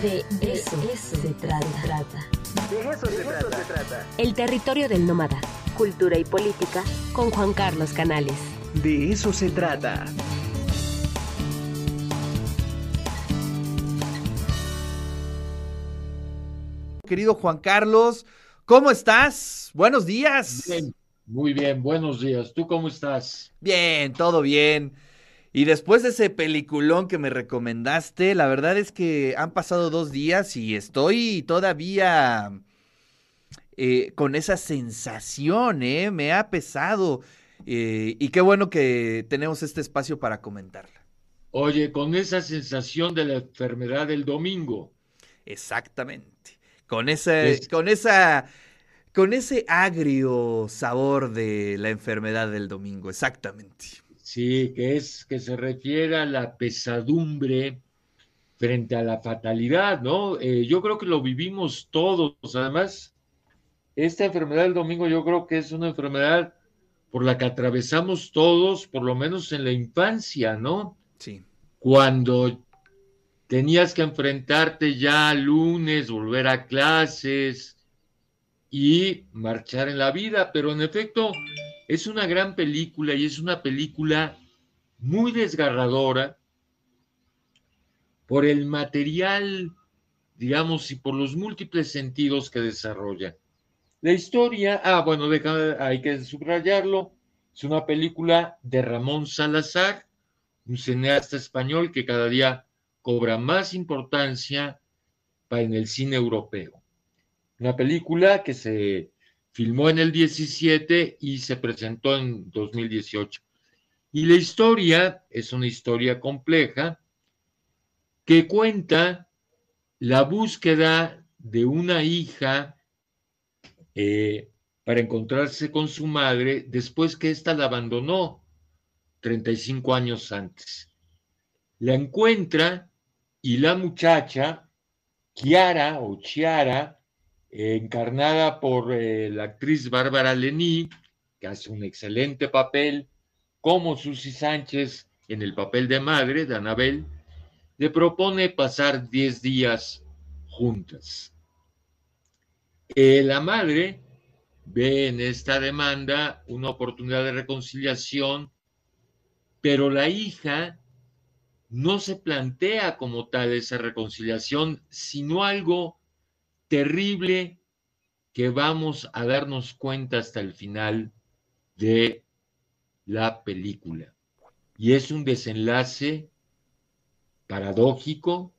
De eso, se, trata. De eso, se, trata. El territorio del nómada. Cultura y política con Juan Carlos Canales. De eso se trata. Querido Juan Carlos, ¿cómo estás? Buenos días. Bien, muy bien, buenos días. ¿Tú cómo estás? Bien, todo bien. Y después de ese peliculón que me recomendaste, la verdad es que han pasado dos días y estoy todavía eh, con esa sensación, ¿eh? Me ha pesado. Eh, y qué bueno que tenemos este espacio para comentarla. Oye, con esa sensación de la enfermedad del domingo. Exactamente. Con esa, con esa, con ese agrio sabor de la enfermedad del domingo, exactamente. Sí, que es que se refiere a la pesadumbre frente a la fatalidad, ¿no? Eh, yo creo que lo vivimos todos. Además, esta enfermedad del domingo yo creo que es una enfermedad por la que atravesamos todos, por lo menos en la infancia, ¿no? Sí. Cuando tenías que enfrentarte ya lunes, volver a clases y marchar en la vida, pero en efecto es una gran película y es una película muy desgarradora por el material, digamos, y por los múltiples sentidos que desarrolla. La historia, ah, bueno, hay que subrayarlo, es una película de Ramón Salazar, un cineasta español que cada día cobra más importancia en el cine europeo. Una película que se filmó en el 17 y se presentó en 2018. Y la historia es una historia compleja que cuenta la búsqueda de una hija eh, para encontrarse con su madre después que ésta la abandonó 35 años antes. La encuentra y la muchacha, Chiara o Chiara, encarnada por eh, la actriz Bárbara Lení, que hace un excelente papel, como Susi Sánchez en el papel de madre de Anabel, le propone pasar 10 días juntas. Eh, la madre ve en esta demanda una oportunidad de reconciliación, pero la hija no se plantea como tal esa reconciliación, sino algo terrible que vamos a darnos cuenta hasta el final de la película. Y es un desenlace paradójico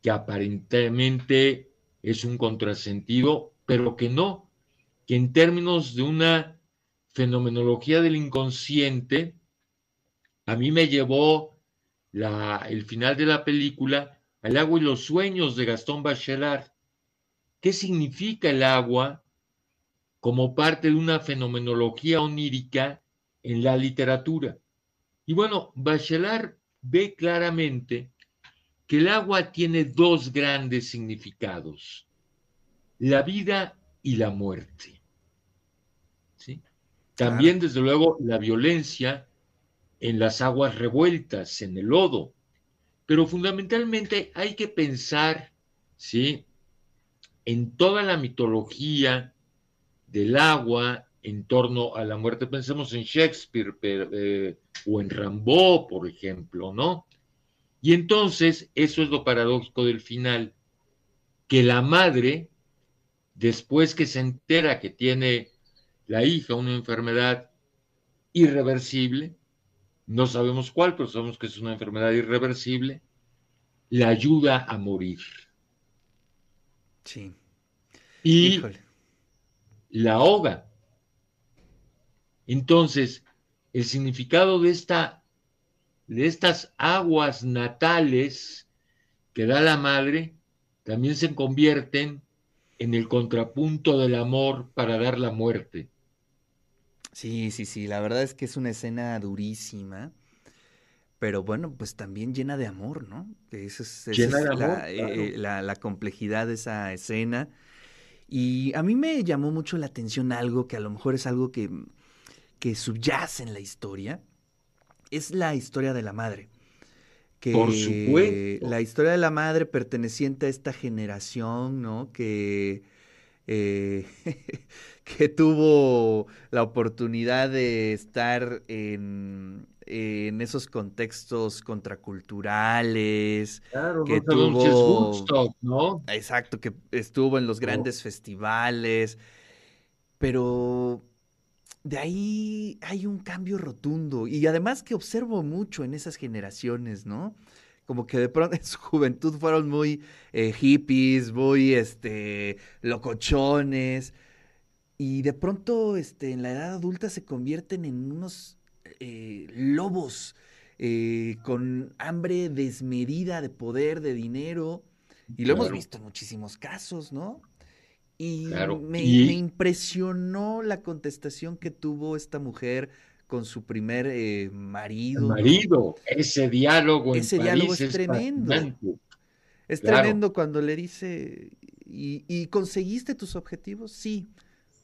que aparentemente es un contrasentido, pero que no, que en términos de una fenomenología del inconsciente, a mí me llevó la, el final de la película al agua y los sueños de Gastón Bachelard qué significa el agua como parte de una fenomenología onírica en la literatura. Y bueno, Bachelard ve claramente que el agua tiene dos grandes significados, la vida y la muerte. ¿Sí? También, desde luego, la violencia en las aguas revueltas, en el lodo. Pero fundamentalmente hay que pensar, ¿sí? En toda la mitología del agua en torno a la muerte. Pensemos en Shakespeare eh, o en Rambo, por ejemplo, ¿no? Y entonces, eso es lo paradójico del final, que la madre, después que se entera que tiene la hija una enfermedad irreversible, no sabemos cuál, pero sabemos que es una enfermedad irreversible, la ayuda a morir. Sí. Y la ahoga. Entonces, el significado de, esta, de estas aguas natales que da la madre también se convierten en el contrapunto del amor para dar la muerte. Sí, sí, sí, la verdad es que es una escena durísima pero bueno, pues también llena de amor, ¿no? Esa es, eh, la, la, complejidad de esa escena. Y a mí me llamó mucho la atención algo que a lo mejor es algo que, que subyace en la historia. Es la historia de la madre. que Por supuesto. la historia de la madre perteneciente a esta generación, ¿no? Que, eh, que tuvo la oportunidad de estar en, en esos contextos contraculturales, Claro, que tuvo- Woodstock, ¿no? exacto, que estuvo en los grandes festivales, pero de ahí hay un cambio rotundo y además que observo mucho en esas generaciones, ¿no? Como que de pronto en su juventud fueron muy eh, hippies, muy este, locochones y de pronto este, en la edad adulta se convierten en unos eh, lobos eh, con hambre desmedida de poder, de dinero y lo hemos visto en muchísimos casos, ¿no? Y Claro, me, y- me impresionó la contestación que tuvo esta mujer con su primer eh, marido. marido, ese diálogo en Ese diálogo París es tremendo. fascinante. Es Claro. tremendo cuando le dice, ¿y, y conseguiste tus objetivos? Sí,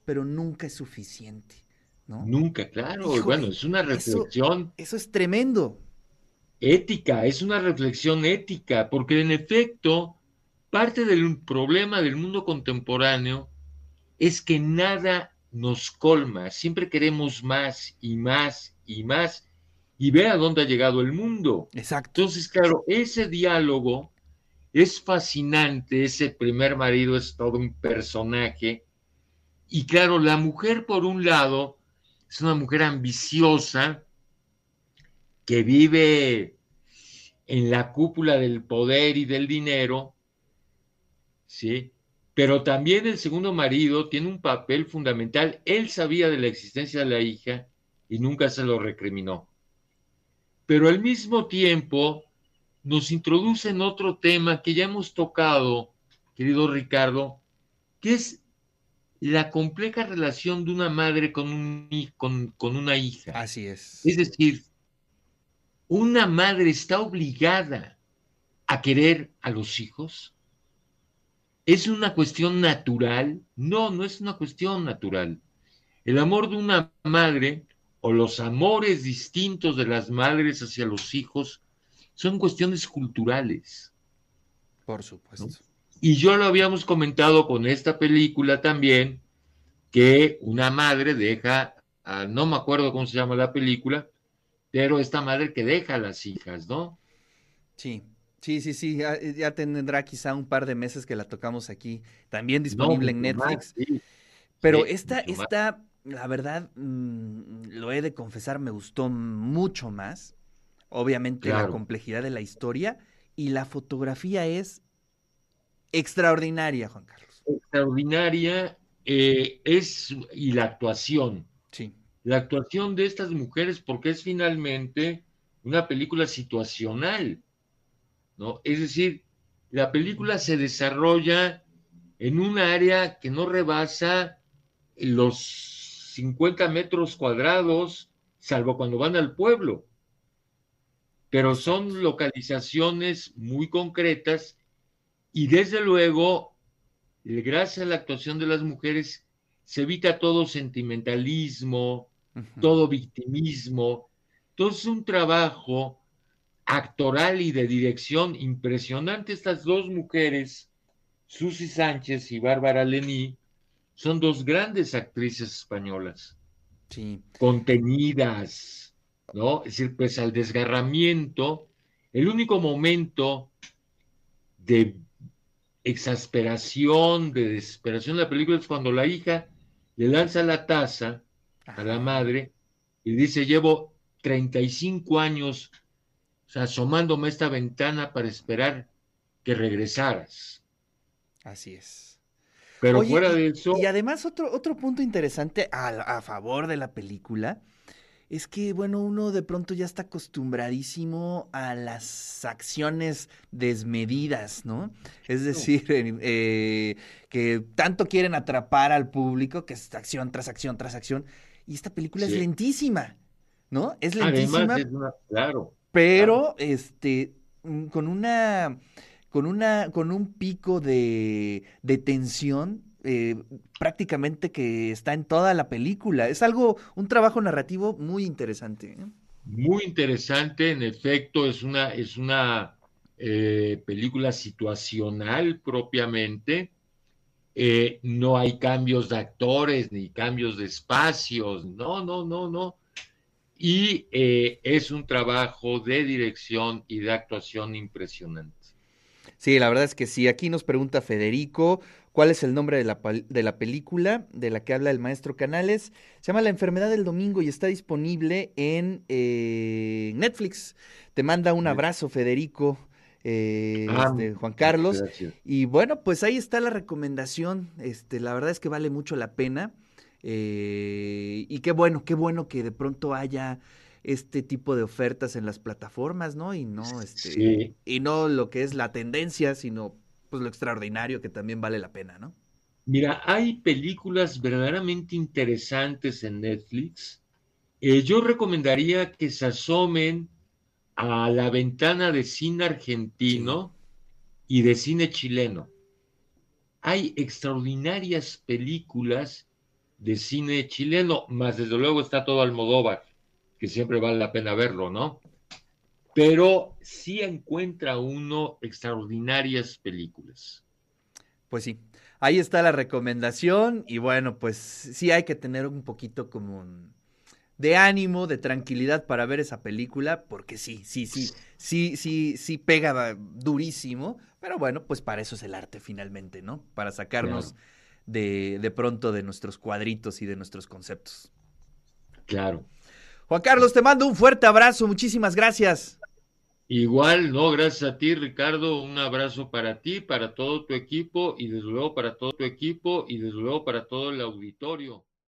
pero nunca es suficiente, ¿no? Nunca, claro. Híjole, bueno, es una eso- reflexión Eso es tremendo. ética, es una reflexión ética, porque en efecto, parte del problema del mundo contemporáneo es que nada nos colma, siempre queremos más y más y más, y ve a dónde ha llegado el mundo. Exacto. Entonces, claro, ese diálogo es fascinante, ese primer marido es todo un personaje, y claro, la mujer, por un lado, es una mujer ambiciosa, que vive en la cúpula del poder y del dinero, ¿sí? Pero también el segundo marido tiene un papel fundamental. Él sabía de la existencia de la hija y nunca se lo recriminó. Pero al mismo tiempo nos introduce en otro tema que ya hemos tocado, querido Ricardo, que es la compleja relación de una madre con, un, hi- con, con una hija. Así es. Es decir, una madre está obligada a querer a los hijos. ¿Es una cuestión natural? No, no es una cuestión natural. El amor de una madre o los amores distintos de las madres hacia los hijos son cuestiones culturales. Por supuesto. Y yo lo habíamos comentado con esta película también, que una madre deja, a- no me acuerdo cómo se llama la película, pero esta madre que deja a las hijas, ¿no? Sí, sí, sí, sí. Ya, ya tendrá quizá un par de meses que la tocamos aquí. También disponible No, en Netflix. más, sí. Pero Sí, esta, más. esta, la verdad, mm, lo he de confesar, me gustó mucho más. Obviamente la complejidad de la historia y la fotografía es extraordinaria, Juan Carlos. Extraordinaria eh, es, y la actuación, Sí, la actuación de estas mujeres, porque es finalmente una película situacional, ¿no? Es decir, la película se desarrolla en un área que no rebasa los 50 metros cuadrados, salvo cuando van al pueblo. Pero son localizaciones muy concretas y desde luego, gracias a la actuación de las mujeres, se evita todo sentimentalismo, ujú, todo victimismo. Entonces, un trabajo actoral y de dirección impresionante. Estas dos mujeres, Susi Sánchez y Bárbara Lení, son dos grandes actrices españolas, sí, contenidas, ¿no? Es decir, pues al desgarramiento, el único momento de exasperación, de desesperación de la película es cuando la hija le lanza la taza a la madre y dice, llevo 35 años asomándome a esta ventana para esperar que regresaras. así es. Pero Oye, fuera de eso, Y además otro, otro punto interesante a, a favor de la película es que, bueno, uno de pronto ya está acostumbradísimo a las acciones desmedidas, ¿no? Es decir, eh, que tanto quieren atrapar al público que es acción tras acción tras acción. Y esta película es lentísima, ¿no? Es lentísima, además es una, claro, pero este mm, con una con una con un pico de, de tensión eh, prácticamente que está en toda la película. Es algo, un trabajo narrativo muy interesante. ¿eh? Muy interesante, en efecto, es una, es una eh, película situacional propiamente. Eh, no hay cambios de actores ni cambios de espacios, no, no, no, no. Y eh, es un trabajo de dirección y de actuación impresionante. Sí, la verdad es que sí. Aquí nos pregunta Federico, ¿cuál es el nombre de la, de la, película de la que habla el maestro Canales? Se llama La enfermedad del domingo y está disponible en eh, Netflix. Te manda un abrazo, Federico. Eh, ah, este, Juan Carlos. Y bueno, pues ahí está la recomendación. Este, la verdad es que vale mucho la pena. Eh, y qué bueno, qué bueno que de pronto haya este tipo de ofertas en las plataformas, ¿no? Y no, este, y no lo que es la tendencia, sino pues lo extraordinario que también vale la pena, ¿no? Mira, hay películas verdaderamente interesantes en Netflix. Eh, yo recomendaría que se asomen a la ventana de cine argentino y de cine chileno. Hay extraordinarias películas de cine chileno, más desde luego está todo Almodóvar que siempre vale la pena verlo, ¿no? Pero sí encuentra uno extraordinarias películas. Pues sí, ahí está la recomendación y bueno, pues sí hay que tener un poquito como de ánimo, de tranquilidad para ver esa película, porque sí, sí, sí, sí, sí, sí pega durísimo, pero bueno, pues para eso es el arte finalmente, ¿no? Para sacarnos de, de pronto de nuestros cuadritos y de nuestros conceptos. Claro. Juan Carlos, te mando un fuerte abrazo, muchísimas gracias. Igual, no, gracias a ti, Ricardo, un abrazo para ti, para todo tu equipo y desde luego para todo tu equipo y desde luego para todo el auditorio.